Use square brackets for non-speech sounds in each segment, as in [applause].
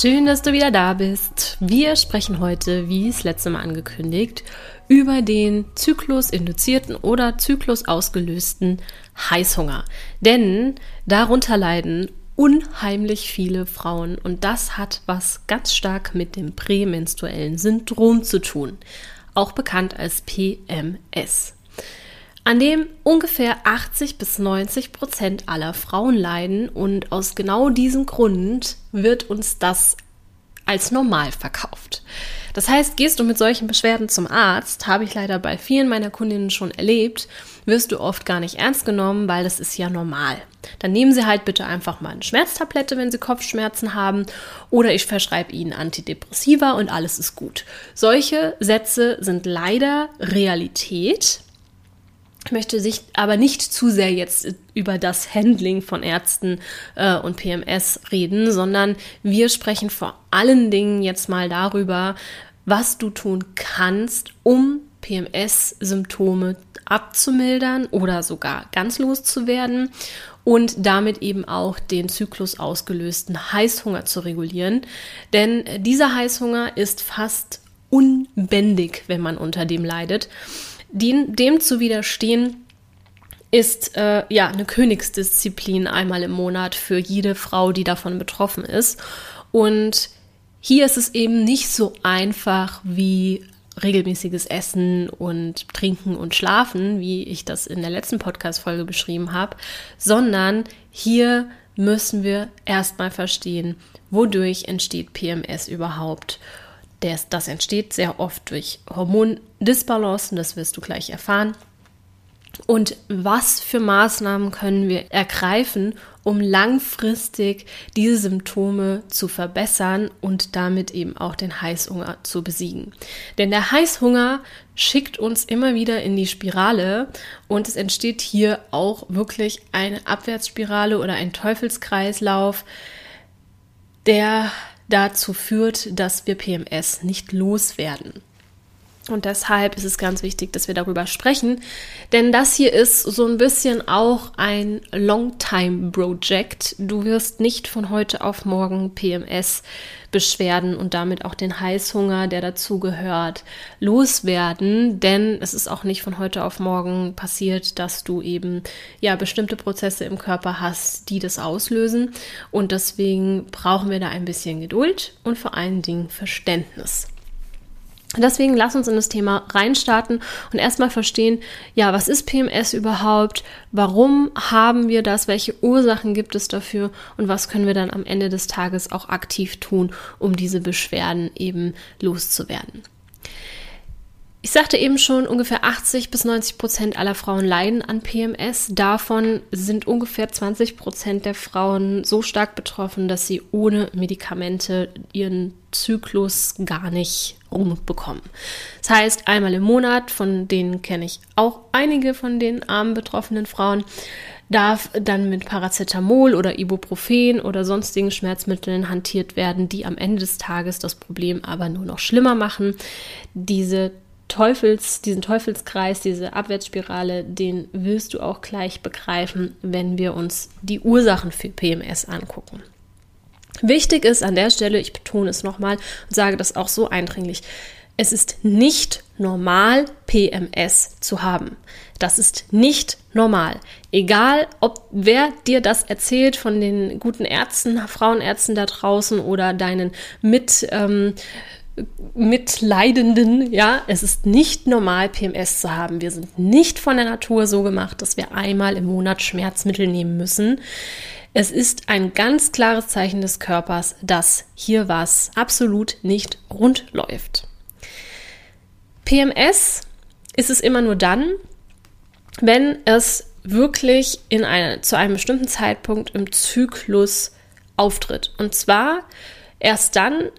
Schön, dass du wieder da bist. Wir sprechen heute, wie es letzte Mal angekündigt, über den zyklusinduzierten oder zyklusausgelösten Heißhunger. Denn darunter leiden unheimlich viele Frauen und das hat was ganz stark mit dem prämenstruellen Syndrom zu tun, auch bekannt als PMS an dem ungefähr 80 bis 90 Prozent aller Frauen leiden und aus genau diesem Grund wird uns das als normal verkauft. Das heißt, gehst du mit solchen Beschwerden zum Arzt, habe ich leider bei vielen meiner Kundinnen schon erlebt, wirst du oft gar nicht ernst genommen, weil das ist ja normal. Dann nehmen sie halt bitte einfach mal eine Schmerztablette, wenn sie Kopfschmerzen haben, oder ich verschreibe ihnen Antidepressiva und alles ist gut. Solche Sätze sind leider Realität ich möchte sich aber nicht zu sehr jetzt über das Handling von Ärzten äh, und PMS reden, sondern wir sprechen vor allen Dingen jetzt mal darüber, was du tun kannst, um PMS-Symptome abzumildern oder sogar ganz loszuwerden und damit eben auch den Zyklus ausgelösten Heißhunger zu regulieren. Denn dieser Heißhunger ist fast unbändig, wenn man unter dem leidet. Dem, dem zu widerstehen, ist äh, ja eine Königsdisziplin einmal im Monat für jede Frau, die davon betroffen ist. Und hier ist es eben nicht so einfach wie regelmäßiges Essen und Trinken und Schlafen, wie ich das in der letzten Podcast-Folge beschrieben habe, sondern hier müssen wir erstmal verstehen, wodurch entsteht PMS überhaupt das, das entsteht sehr oft durch Hormondisbalancen, das wirst du gleich erfahren. Und was für Maßnahmen können wir ergreifen, um langfristig diese Symptome zu verbessern und damit eben auch den Heißhunger zu besiegen? Denn der Heißhunger schickt uns immer wieder in die Spirale und es entsteht hier auch wirklich eine Abwärtsspirale oder ein Teufelskreislauf, der dazu führt, dass wir PMS nicht loswerden. Und deshalb ist es ganz wichtig, dass wir darüber sprechen, denn das hier ist so ein bisschen auch ein Long-Time-Project. Du wirst nicht von heute auf morgen PMS-Beschwerden und damit auch den Heißhunger, der dazugehört, loswerden, denn es ist auch nicht von heute auf morgen passiert, dass du eben ja bestimmte Prozesse im Körper hast, die das auslösen. Und deswegen brauchen wir da ein bisschen Geduld und vor allen Dingen Verständnis. Deswegen lass uns in das Thema reinstarten und erstmal verstehen, ja, was ist PMS überhaupt? Warum haben wir das? Welche Ursachen gibt es dafür? Und was können wir dann am Ende des Tages auch aktiv tun, um diese Beschwerden eben loszuwerden? Ich sagte eben schon, ungefähr 80 bis 90 Prozent aller Frauen leiden an PMS. Davon sind ungefähr 20 Prozent der Frauen so stark betroffen, dass sie ohne Medikamente ihren Zyklus gar nicht umbekommen. Das heißt, einmal im Monat, von denen kenne ich auch einige von den armen betroffenen Frauen, darf dann mit Paracetamol oder Ibuprofen oder sonstigen Schmerzmitteln hantiert werden, die am Ende des Tages das Problem aber nur noch schlimmer machen. Diese Teufels, diesen Teufelskreis, diese Abwärtsspirale, den wirst du auch gleich begreifen, wenn wir uns die Ursachen für PMS angucken. Wichtig ist an der Stelle, ich betone es nochmal und sage das auch so eindringlich, es ist nicht normal, PMS zu haben. Das ist nicht normal. Egal, ob wer dir das erzählt von den guten Ärzten, Frauenärzten da draußen oder deinen mit ähm, Mitleidenden, ja, es ist nicht normal, PMS zu haben. Wir sind nicht von der Natur so gemacht, dass wir einmal im Monat Schmerzmittel nehmen müssen. Es ist ein ganz klares Zeichen des Körpers, dass hier was absolut nicht rund läuft. PMS ist es immer nur dann, wenn es wirklich in eine, zu einem bestimmten Zeitpunkt im Zyklus auftritt. Und zwar erst dann,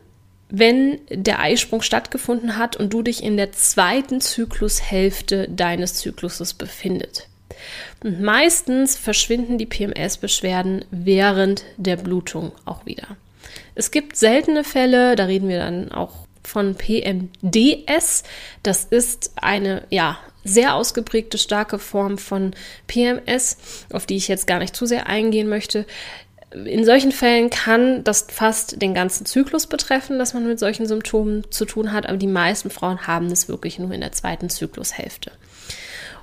wenn der Eisprung stattgefunden hat und du dich in der zweiten Zyklushälfte deines Zykluses befindet. Und meistens verschwinden die PMS-Beschwerden während der Blutung auch wieder. Es gibt seltene Fälle, da reden wir dann auch von PMDS. Das ist eine ja, sehr ausgeprägte, starke Form von PMS, auf die ich jetzt gar nicht zu sehr eingehen möchte. In solchen Fällen kann das fast den ganzen Zyklus betreffen, dass man mit solchen Symptomen zu tun hat, aber die meisten Frauen haben es wirklich nur in der zweiten Zyklushälfte.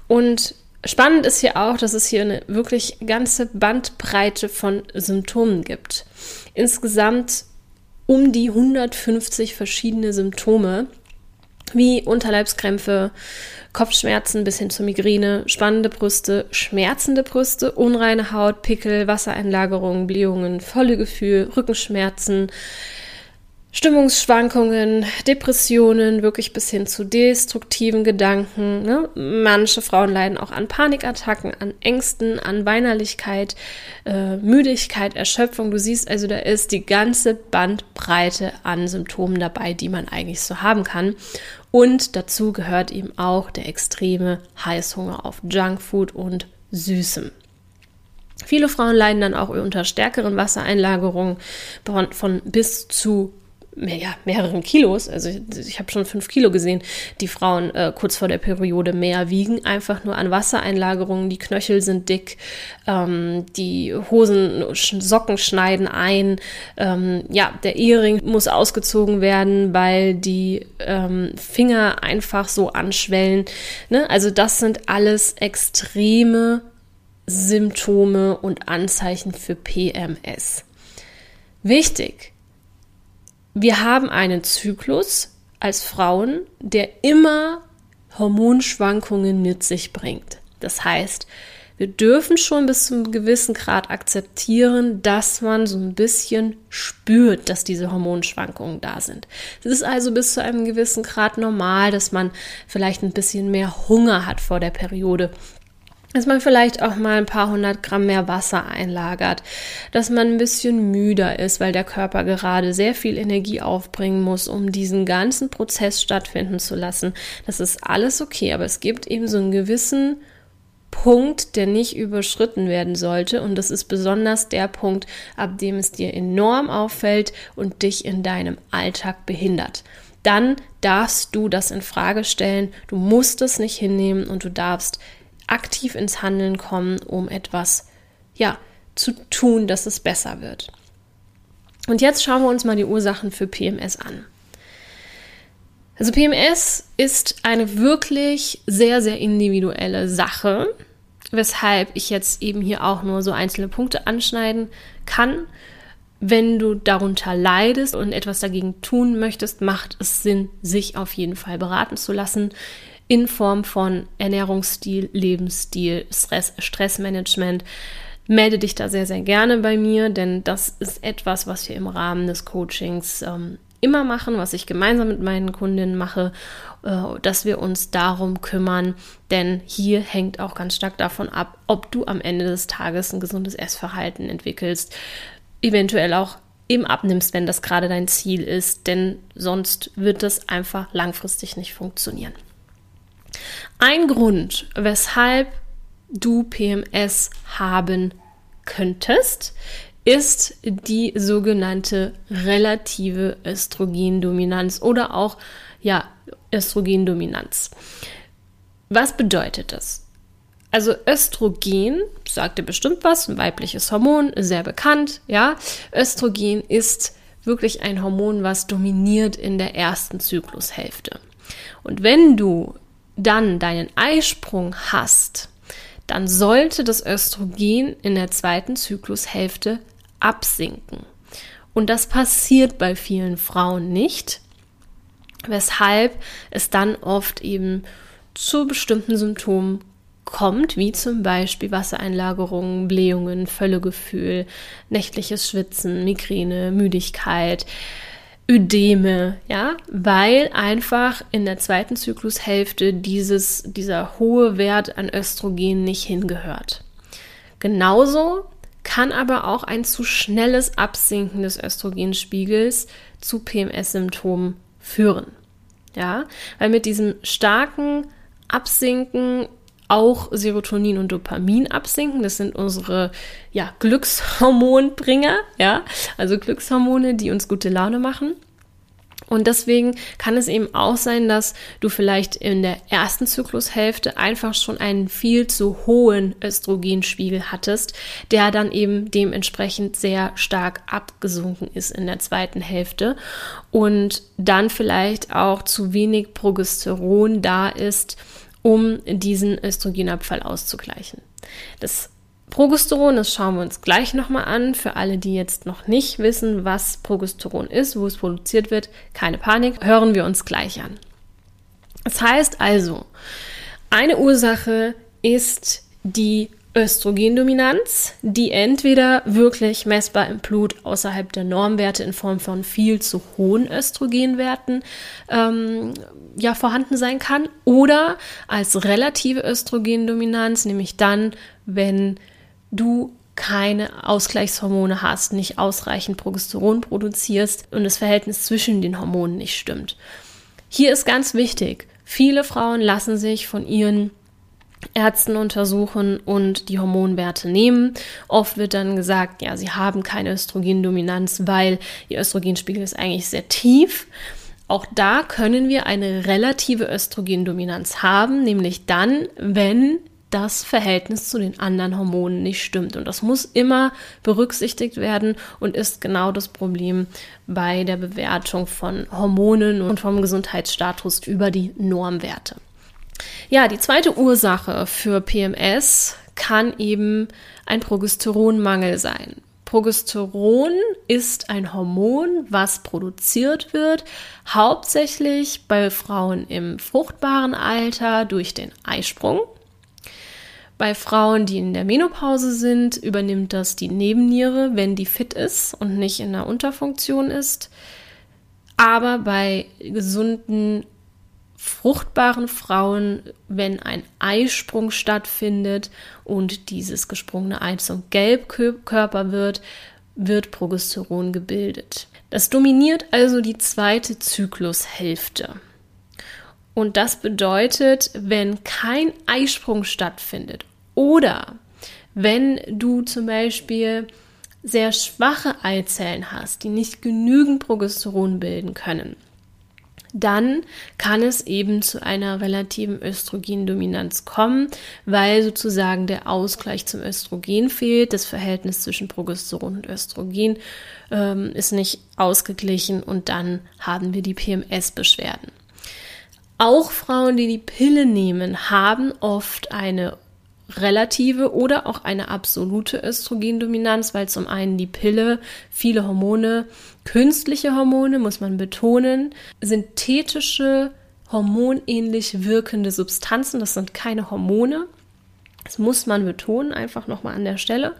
Und spannend ist hier auch, dass es hier eine wirklich ganze Bandbreite von Symptomen gibt. Insgesamt um die 150 verschiedene Symptome, wie Unterleibskrämpfe, Kopfschmerzen bis hin zur Migräne, spannende Brüste, schmerzende Brüste, unreine Haut, Pickel, Wassereinlagerungen, Blähungen, volle Gefühl, Rückenschmerzen, Stimmungsschwankungen, Depressionen, wirklich bis hin zu destruktiven Gedanken. Ne? Manche Frauen leiden auch an Panikattacken, an Ängsten, an Weinerlichkeit, äh, Müdigkeit, Erschöpfung. Du siehst also, da ist die ganze Bandbreite an Symptomen dabei, die man eigentlich so haben kann. Und dazu gehört eben auch der extreme Heißhunger auf Junkfood und Süßem. Viele Frauen leiden dann auch unter stärkeren Wassereinlagerungen von, von bis zu mehr, ja, mehreren Kilos, also ich, ich habe schon fünf Kilo gesehen, die Frauen äh, kurz vor der Periode mehr wiegen, einfach nur an Wassereinlagerungen, die Knöchel sind dick, ähm, die Hosen, Socken schneiden ein, ähm, ja, der Ehering muss ausgezogen werden, weil die ähm, Finger einfach so anschwellen. Ne? Also das sind alles extreme Symptome und Anzeichen für PMS. Wichtig, wir haben einen Zyklus als Frauen, der immer Hormonschwankungen mit sich bringt. Das heißt, wir dürfen schon bis zu einem gewissen Grad akzeptieren, dass man so ein bisschen spürt, dass diese Hormonschwankungen da sind. Es ist also bis zu einem gewissen Grad normal, dass man vielleicht ein bisschen mehr Hunger hat vor der Periode dass man vielleicht auch mal ein paar hundert Gramm mehr Wasser einlagert, dass man ein bisschen müder ist, weil der Körper gerade sehr viel Energie aufbringen muss, um diesen ganzen Prozess stattfinden zu lassen. Das ist alles okay, aber es gibt eben so einen gewissen Punkt, der nicht überschritten werden sollte. Und das ist besonders der Punkt, ab dem es dir enorm auffällt und dich in deinem Alltag behindert. Dann darfst du das in Frage stellen. Du musst es nicht hinnehmen und du darfst aktiv ins Handeln kommen, um etwas, ja, zu tun, dass es besser wird. Und jetzt schauen wir uns mal die Ursachen für PMS an. Also PMS ist eine wirklich sehr, sehr individuelle Sache, weshalb ich jetzt eben hier auch nur so einzelne Punkte anschneiden kann. Wenn du darunter leidest und etwas dagegen tun möchtest, macht es Sinn, sich auf jeden Fall beraten zu lassen in Form von Ernährungsstil, Lebensstil, Stress, Stressmanagement. Melde dich da sehr, sehr gerne bei mir, denn das ist etwas, was wir im Rahmen des Coachings ähm, immer machen, was ich gemeinsam mit meinen Kundinnen mache, äh, dass wir uns darum kümmern, denn hier hängt auch ganz stark davon ab, ob du am Ende des Tages ein gesundes Essverhalten entwickelst, eventuell auch eben abnimmst, wenn das gerade dein Ziel ist, denn sonst wird das einfach langfristig nicht funktionieren. Ein Grund, weshalb du PMS haben könntest, ist die sogenannte relative Östrogendominanz oder auch ja Östrogendominanz. Was bedeutet das? Also Östrogen, sagt ihr bestimmt was, ein weibliches Hormon, sehr bekannt, ja. Östrogen ist wirklich ein Hormon, was dominiert in der ersten Zyklushälfte. Und wenn du dann deinen Eisprung hast, dann sollte das Östrogen in der zweiten Zyklushälfte absinken. Und das passiert bei vielen Frauen nicht, weshalb es dann oft eben zu bestimmten Symptomen kommt, wie zum Beispiel Wassereinlagerungen, Blähungen, Völlegefühl, nächtliches Schwitzen, Migräne, Müdigkeit, Ödeme, ja, weil einfach in der zweiten Zyklushälfte dieses, dieser hohe Wert an Östrogen nicht hingehört. Genauso kann aber auch ein zu schnelles Absinken des Östrogenspiegels zu PMS-Symptomen führen. Ja, weil mit diesem starken Absinken auch Serotonin und Dopamin absinken. Das sind unsere ja, Glückshormonbringer, ja, also Glückshormone, die uns gute Laune machen. Und deswegen kann es eben auch sein, dass du vielleicht in der ersten Zyklushälfte einfach schon einen viel zu hohen Östrogenspiegel hattest, der dann eben dementsprechend sehr stark abgesunken ist in der zweiten Hälfte und dann vielleicht auch zu wenig Progesteron da ist, um diesen Östrogenabfall auszugleichen. Das Progesteron, das schauen wir uns gleich nochmal an. Für alle, die jetzt noch nicht wissen, was Progesteron ist, wo es produziert wird, keine Panik, hören wir uns gleich an. Das heißt also, eine Ursache ist die Östrogendominanz, die entweder wirklich messbar im Blut außerhalb der Normwerte in Form von viel zu hohen Östrogenwerten ähm, ja vorhanden sein kann, oder als relative Östrogendominanz, nämlich dann, wenn du keine Ausgleichshormone hast, nicht ausreichend Progesteron produzierst und das Verhältnis zwischen den Hormonen nicht stimmt. Hier ist ganz wichtig, viele Frauen lassen sich von ihren Ärzten untersuchen und die Hormonwerte nehmen. Oft wird dann gesagt, ja, sie haben keine Östrogendominanz, weil ihr Östrogenspiegel ist eigentlich sehr tief. Auch da können wir eine relative Östrogendominanz haben, nämlich dann, wenn das Verhältnis zu den anderen Hormonen nicht stimmt. Und das muss immer berücksichtigt werden und ist genau das Problem bei der Bewertung von Hormonen und vom Gesundheitsstatus über die Normwerte. Ja, die zweite Ursache für PMS kann eben ein Progesteronmangel sein. Progesteron ist ein Hormon, was produziert wird, hauptsächlich bei Frauen im fruchtbaren Alter durch den Eisprung. Bei Frauen, die in der Menopause sind, übernimmt das die Nebenniere, wenn die fit ist und nicht in der Unterfunktion ist. Aber bei gesunden, fruchtbaren Frauen, wenn ein Eisprung stattfindet und dieses gesprungene Ei zum Gelbkörper wird, wird Progesteron gebildet. Das dominiert also die zweite Zyklushälfte. Und das bedeutet, wenn kein Eisprung stattfindet oder wenn du zum Beispiel sehr schwache Eizellen hast, die nicht genügend Progesteron bilden können, dann kann es eben zu einer relativen Östrogendominanz kommen, weil sozusagen der Ausgleich zum Östrogen fehlt. Das Verhältnis zwischen Progesteron und Östrogen ähm, ist nicht ausgeglichen und dann haben wir die PMS-Beschwerden. Auch Frauen, die die Pille nehmen, haben oft eine relative oder auch eine absolute Östrogendominanz, weil zum einen die Pille viele Hormone, künstliche Hormone, muss man betonen, synthetische, hormonähnlich wirkende Substanzen, das sind keine Hormone. Das muss man betonen, einfach nochmal an der Stelle.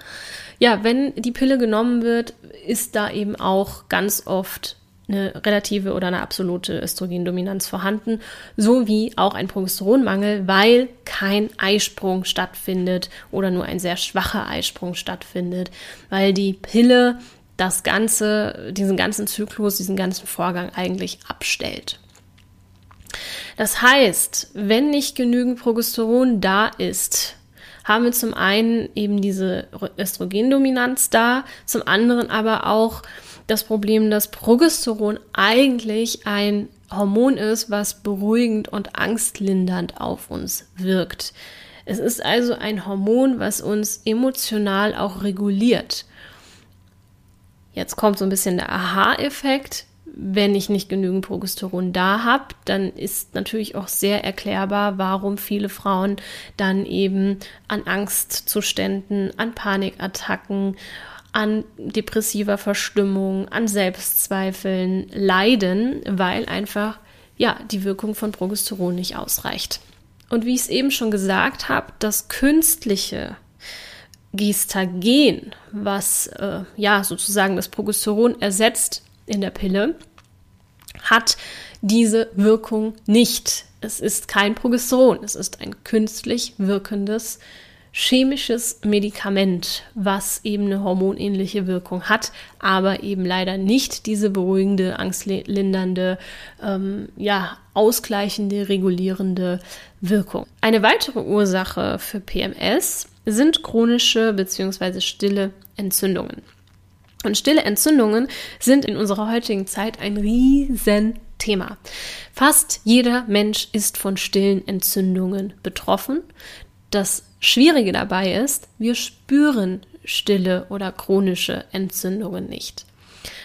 Ja, wenn die Pille genommen wird, ist da eben auch ganz oft eine relative oder eine absolute Östrogendominanz vorhanden, sowie auch ein Progesteronmangel, weil kein Eisprung stattfindet oder nur ein sehr schwacher Eisprung stattfindet, weil die Pille das ganze, diesen ganzen Zyklus, diesen ganzen Vorgang eigentlich abstellt. Das heißt, wenn nicht genügend Progesteron da ist, haben wir zum einen eben diese Östrogendominanz da, zum anderen aber auch das Problem, dass Progesteron eigentlich ein Hormon ist, was beruhigend und angstlindernd auf uns wirkt. Es ist also ein Hormon, was uns emotional auch reguliert. Jetzt kommt so ein bisschen der Aha-Effekt. Wenn ich nicht genügend Progesteron da habe, dann ist natürlich auch sehr erklärbar, warum viele Frauen dann eben an Angstzuständen, an Panikattacken, an depressiver Verstimmung, an Selbstzweifeln leiden, weil einfach ja die Wirkung von Progesteron nicht ausreicht. Und wie ich es eben schon gesagt habe, das künstliche Gestagen, was äh, ja sozusagen das Progesteron ersetzt in der Pille, hat diese Wirkung nicht. Es ist kein Progesteron, es ist ein künstlich wirkendes chemisches Medikament, was eben eine hormonähnliche Wirkung hat, aber eben leider nicht diese beruhigende, angstlindernde, ähm, ja, ausgleichende, regulierende Wirkung. Eine weitere Ursache für PMS sind chronische bzw. stille Entzündungen. Und stille Entzündungen sind in unserer heutigen Zeit ein Riesenthema. Fast jeder Mensch ist von stillen Entzündungen betroffen. Das Schwierige dabei ist, wir spüren stille oder chronische Entzündungen nicht.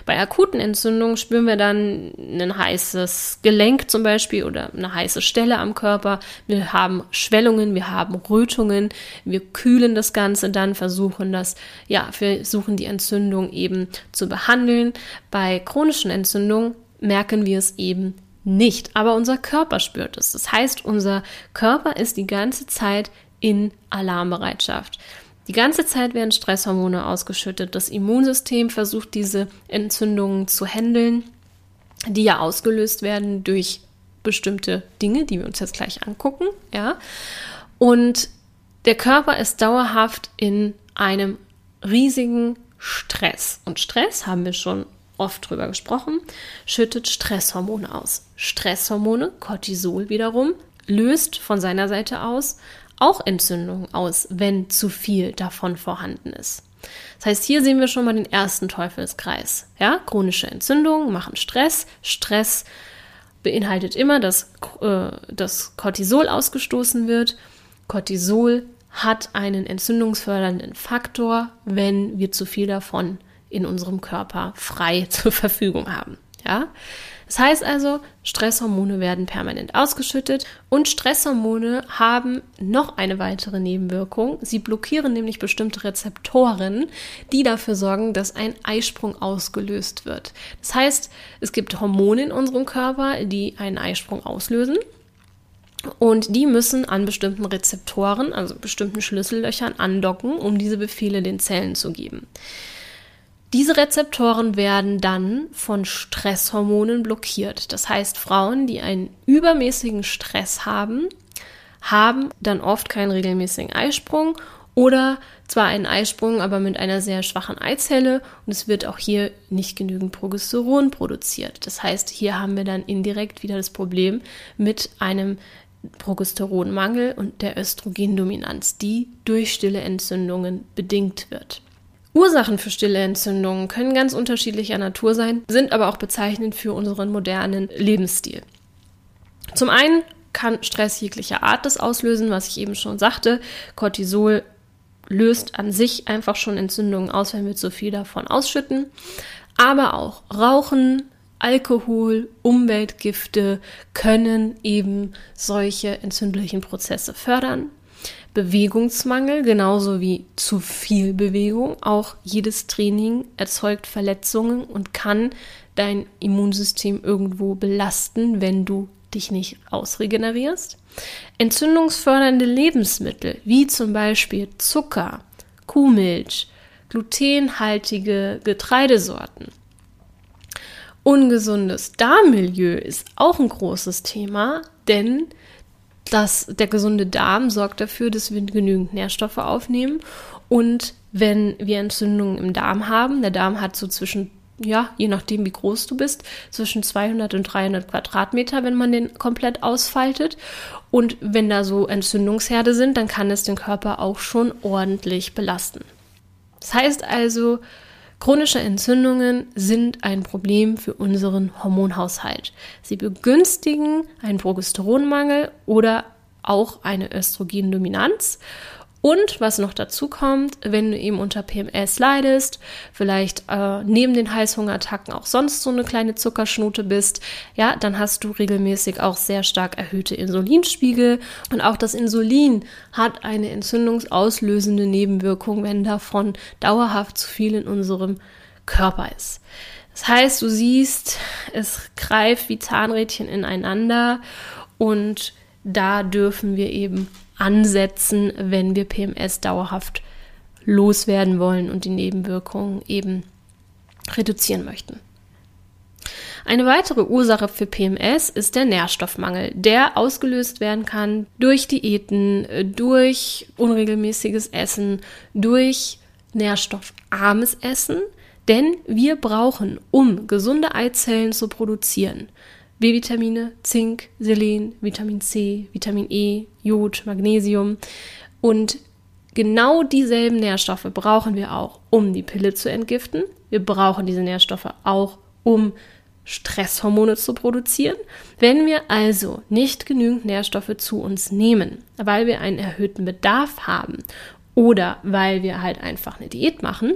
Bei akuten Entzündungen spüren wir dann ein heißes Gelenk zum Beispiel oder eine heiße Stelle am Körper. Wir haben Schwellungen, wir haben Rötungen, wir kühlen das Ganze dann, versuchen das, ja, versuchen die Entzündung eben zu behandeln. Bei chronischen Entzündungen merken wir es eben nicht, aber unser Körper spürt es. Das heißt, unser Körper ist die ganze Zeit in Alarmbereitschaft. Die ganze Zeit werden Stresshormone ausgeschüttet. Das Immunsystem versucht diese Entzündungen zu handeln, die ja ausgelöst werden durch bestimmte Dinge, die wir uns jetzt gleich angucken, ja. Und der Körper ist dauerhaft in einem riesigen Stress. Und Stress, haben wir schon oft drüber gesprochen, schüttet Stresshormone aus. Stresshormone, Cortisol wiederum, löst von seiner Seite aus auch Entzündungen aus, wenn zu viel davon vorhanden ist. Das heißt, hier sehen wir schon mal den ersten Teufelskreis. Ja, chronische Entzündungen machen Stress. Stress beinhaltet immer, dass äh, das Cortisol ausgestoßen wird. Cortisol hat einen entzündungsfördernden Faktor, wenn wir zu viel davon in unserem Körper frei [laughs] zur Verfügung haben. Ja, das heißt also, Stresshormone werden permanent ausgeschüttet und Stresshormone haben noch eine weitere Nebenwirkung. Sie blockieren nämlich bestimmte Rezeptoren, die dafür sorgen, dass ein Eisprung ausgelöst wird. Das heißt, es gibt Hormone in unserem Körper, die einen Eisprung auslösen. Und die müssen an bestimmten Rezeptoren, also bestimmten Schlüssellöchern andocken, um diese Befehle den Zellen zu geben. Diese Rezeptoren werden dann von Stresshormonen blockiert. Das heißt, Frauen, die einen übermäßigen Stress haben, haben dann oft keinen regelmäßigen Eisprung oder zwar einen Eisprung, aber mit einer sehr schwachen Eizelle und es wird auch hier nicht genügend Progesteron produziert. Das heißt, hier haben wir dann indirekt wieder das Problem mit einem Progesteronmangel und der Östrogendominanz, die durch stille Entzündungen bedingt wird. Ursachen für stille Entzündungen können ganz unterschiedlicher Natur sein, sind aber auch bezeichnend für unseren modernen Lebensstil. Zum einen kann Stress jeglicher Art das auslösen, was ich eben schon sagte. Cortisol löst an sich einfach schon Entzündungen aus, wenn wir zu viel davon ausschütten. Aber auch Rauchen, Alkohol, Umweltgifte können eben solche entzündlichen Prozesse fördern. Bewegungsmangel, genauso wie zu viel Bewegung. Auch jedes Training erzeugt Verletzungen und kann dein Immunsystem irgendwo belasten, wenn du dich nicht ausregenerierst. Entzündungsfördernde Lebensmittel, wie zum Beispiel Zucker, Kuhmilch, glutenhaltige Getreidesorten. Ungesundes Darmmilieu ist auch ein großes Thema, denn dass der gesunde Darm sorgt dafür, dass wir genügend Nährstoffe aufnehmen. Und wenn wir Entzündungen im Darm haben, der Darm hat so zwischen, ja, je nachdem wie groß du bist, zwischen 200 und 300 Quadratmeter, wenn man den komplett ausfaltet. Und wenn da so Entzündungsherde sind, dann kann es den Körper auch schon ordentlich belasten. Das heißt also, Chronische Entzündungen sind ein Problem für unseren Hormonhaushalt. Sie begünstigen einen Progesteronmangel oder auch eine Östrogendominanz und was noch dazu kommt, wenn du eben unter PMS leidest, vielleicht äh, neben den Heißhungerattacken auch sonst so eine kleine Zuckerschnute bist, ja, dann hast du regelmäßig auch sehr stark erhöhte Insulinspiegel. Und auch das Insulin hat eine entzündungsauslösende Nebenwirkung, wenn davon dauerhaft zu viel in unserem Körper ist. Das heißt, du siehst, es greift wie Zahnrädchen ineinander und da dürfen wir eben ansetzen, wenn wir PMS dauerhaft loswerden wollen und die Nebenwirkungen eben reduzieren möchten. Eine weitere Ursache für PMS ist der Nährstoffmangel, der ausgelöst werden kann durch Diäten, durch unregelmäßiges Essen, durch nährstoffarmes Essen, denn wir brauchen, um gesunde Eizellen zu produzieren, B-Vitamine, Zink, Selen, Vitamin C, Vitamin E, Jod, Magnesium. Und genau dieselben Nährstoffe brauchen wir auch, um die Pille zu entgiften. Wir brauchen diese Nährstoffe auch, um Stresshormone zu produzieren. Wenn wir also nicht genügend Nährstoffe zu uns nehmen, weil wir einen erhöhten Bedarf haben oder weil wir halt einfach eine Diät machen,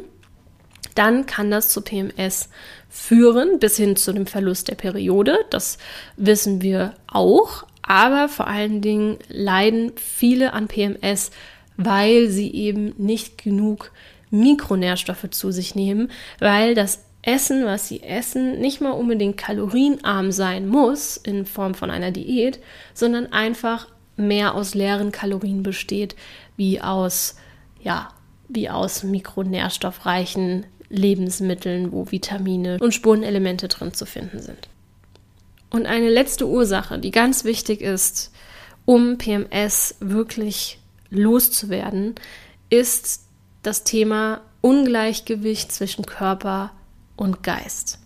dann kann das zu PMS führen, bis hin zu dem Verlust der Periode. Das wissen wir auch. Aber vor allen Dingen leiden viele an PMS, weil sie eben nicht genug Mikronährstoffe zu sich nehmen, weil das Essen, was sie essen, nicht mal unbedingt kalorienarm sein muss in Form von einer Diät, sondern einfach mehr aus leeren Kalorien besteht, wie aus, ja, wie aus mikronährstoffreichen Lebensmitteln, wo Vitamine und Spurenelemente drin zu finden sind. Und eine letzte Ursache, die ganz wichtig ist, um PMS wirklich loszuwerden, ist das Thema Ungleichgewicht zwischen Körper und Geist.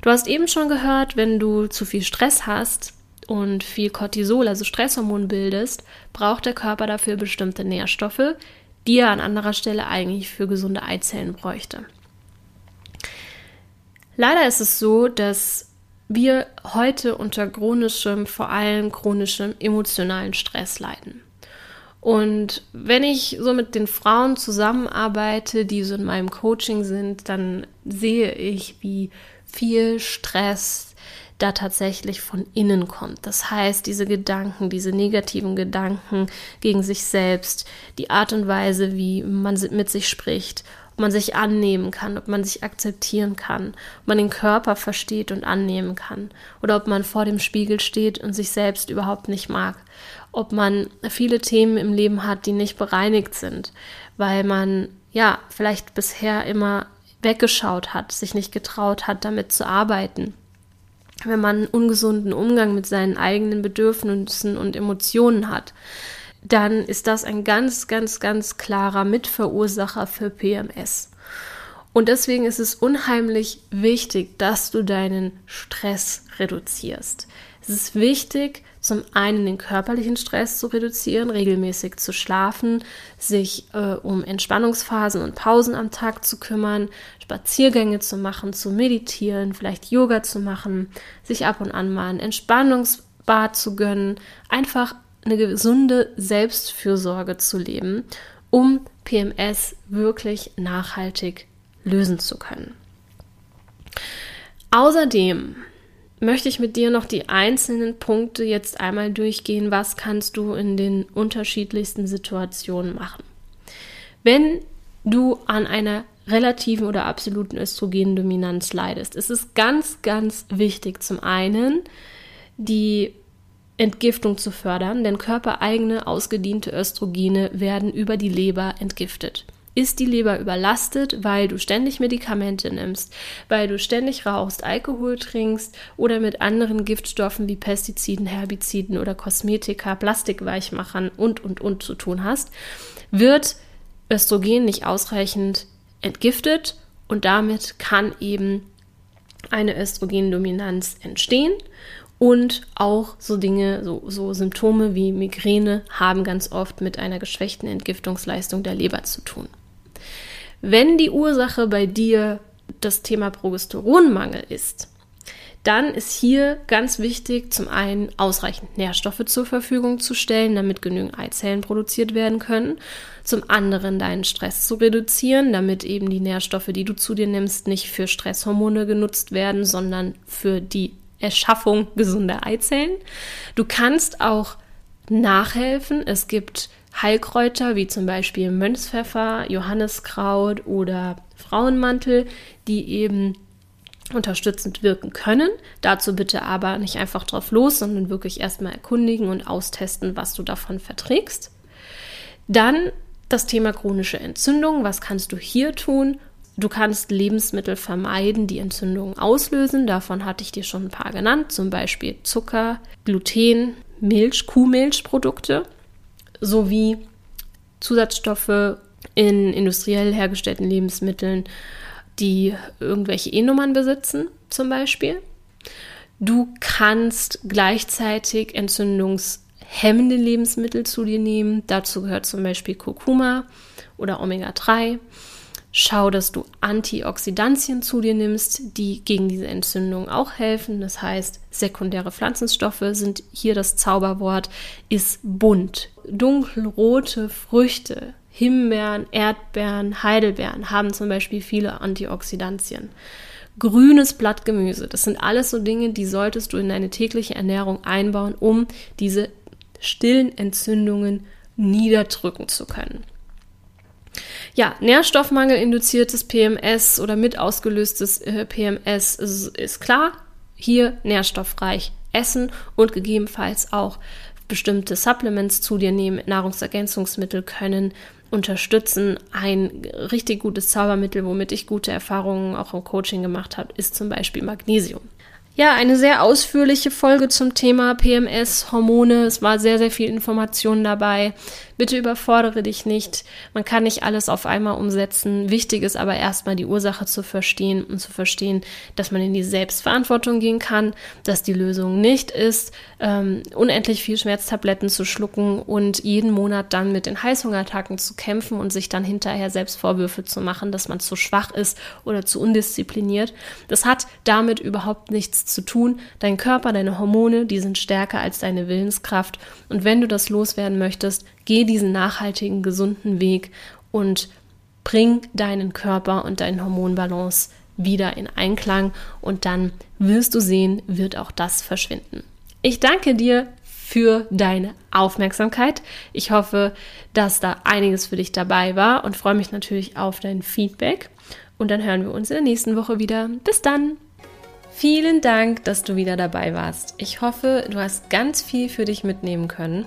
Du hast eben schon gehört, wenn du zu viel Stress hast und viel Cortisol, also Stresshormon bildest, braucht der Körper dafür bestimmte Nährstoffe, die er an anderer Stelle eigentlich für gesunde Eizellen bräuchte. Leider ist es so, dass wir heute unter chronischem, vor allem chronischem emotionalen Stress leiden. Und wenn ich so mit den Frauen zusammenarbeite, die so in meinem Coaching sind, dann sehe ich, wie viel Stress da tatsächlich von innen kommt. Das heißt, diese Gedanken, diese negativen Gedanken gegen sich selbst, die Art und Weise, wie man mit sich spricht ob man sich annehmen kann, ob man sich akzeptieren kann, ob man den Körper versteht und annehmen kann oder ob man vor dem Spiegel steht und sich selbst überhaupt nicht mag, ob man viele Themen im Leben hat, die nicht bereinigt sind, weil man ja vielleicht bisher immer weggeschaut hat, sich nicht getraut hat, damit zu arbeiten. Wenn man einen ungesunden Umgang mit seinen eigenen Bedürfnissen und Emotionen hat, dann ist das ein ganz, ganz, ganz klarer Mitverursacher für PMS. Und deswegen ist es unheimlich wichtig, dass du deinen Stress reduzierst. Es ist wichtig, zum einen den körperlichen Stress zu reduzieren, regelmäßig zu schlafen, sich äh, um Entspannungsphasen und Pausen am Tag zu kümmern, Spaziergänge zu machen, zu meditieren, vielleicht Yoga zu machen, sich ab und an mal ein Entspannungsbad zu gönnen, einfach eine gesunde Selbstfürsorge zu leben, um PMS wirklich nachhaltig lösen zu können. Außerdem möchte ich mit dir noch die einzelnen Punkte jetzt einmal durchgehen, was kannst du in den unterschiedlichsten Situationen machen. Wenn du an einer relativen oder absoluten Östrogendominanz leidest, ist es ganz, ganz wichtig, zum einen die Entgiftung zu fördern, denn körpereigene ausgediente Östrogene werden über die Leber entgiftet. Ist die Leber überlastet, weil du ständig Medikamente nimmst, weil du ständig rauchst, Alkohol trinkst oder mit anderen Giftstoffen wie Pestiziden, Herbiziden oder Kosmetika, Plastikweichmachern und und und zu tun hast, wird Östrogen nicht ausreichend entgiftet und damit kann eben eine Östrogendominanz entstehen und auch so Dinge, so, so Symptome wie Migräne haben ganz oft mit einer geschwächten Entgiftungsleistung der Leber zu tun. Wenn die Ursache bei dir das Thema Progesteronmangel ist, dann ist hier ganz wichtig, zum einen ausreichend Nährstoffe zur Verfügung zu stellen, damit genügend Eizellen produziert werden können. Zum anderen deinen Stress zu reduzieren, damit eben die Nährstoffe, die du zu dir nimmst, nicht für Stresshormone genutzt werden, sondern für die Erschaffung gesunder Eizellen. Du kannst auch nachhelfen. Es gibt Heilkräuter wie zum Beispiel Mönchspfeffer, Johanniskraut oder Frauenmantel, die eben unterstützend wirken können. Dazu bitte aber nicht einfach drauf los, sondern wirklich erstmal erkundigen und austesten, was du davon verträgst. Dann das Thema chronische Entzündung. Was kannst du hier tun? Du kannst Lebensmittel vermeiden, die Entzündungen auslösen. Davon hatte ich dir schon ein paar genannt, zum Beispiel Zucker, Gluten, Milch, Kuhmilchprodukte sowie Zusatzstoffe in industriell hergestellten Lebensmitteln die irgendwelche E-Nummern besitzen, zum Beispiel. Du kannst gleichzeitig entzündungshemmende Lebensmittel zu dir nehmen. Dazu gehört zum Beispiel Kurkuma oder Omega-3. Schau, dass du Antioxidantien zu dir nimmst, die gegen diese Entzündung auch helfen. Das heißt, sekundäre Pflanzenstoffe sind hier das Zauberwort, ist bunt. Dunkelrote Früchte, Himbeeren, Erdbeeren, Heidelbeeren haben zum Beispiel viele Antioxidantien. Grünes Blattgemüse, das sind alles so Dinge, die solltest du in deine tägliche Ernährung einbauen, um diese stillen Entzündungen niederdrücken zu können. Ja, Nährstoffmangel induziertes PMS oder mit ausgelöstes äh, PMS ist, ist klar. Hier nährstoffreich essen und gegebenenfalls auch bestimmte Supplements zu dir nehmen. Nahrungsergänzungsmittel können unterstützen. Ein richtig gutes Zaubermittel, womit ich gute Erfahrungen auch im Coaching gemacht habe, ist zum Beispiel Magnesium. Ja, eine sehr ausführliche Folge zum Thema PMS, Hormone. Es war sehr, sehr viel Information dabei. Bitte überfordere dich nicht. Man kann nicht alles auf einmal umsetzen. Wichtig ist aber erstmal die Ursache zu verstehen und zu verstehen, dass man in die Selbstverantwortung gehen kann, dass die Lösung nicht ist, ähm, unendlich viel Schmerztabletten zu schlucken und jeden Monat dann mit den Heißhungerattacken zu kämpfen und sich dann hinterher selbst Vorwürfe zu machen, dass man zu schwach ist oder zu undiszipliniert. Das hat damit überhaupt nichts zu tun. Dein Körper, deine Hormone, die sind stärker als deine Willenskraft. Und wenn du das loswerden möchtest, Geh diesen nachhaltigen, gesunden Weg und bring deinen Körper und deinen Hormonbalance wieder in Einklang und dann wirst du sehen, wird auch das verschwinden. Ich danke dir für deine Aufmerksamkeit. Ich hoffe, dass da einiges für dich dabei war und freue mich natürlich auf dein Feedback. Und dann hören wir uns in der nächsten Woche wieder. Bis dann! Vielen Dank, dass du wieder dabei warst. Ich hoffe, du hast ganz viel für dich mitnehmen können.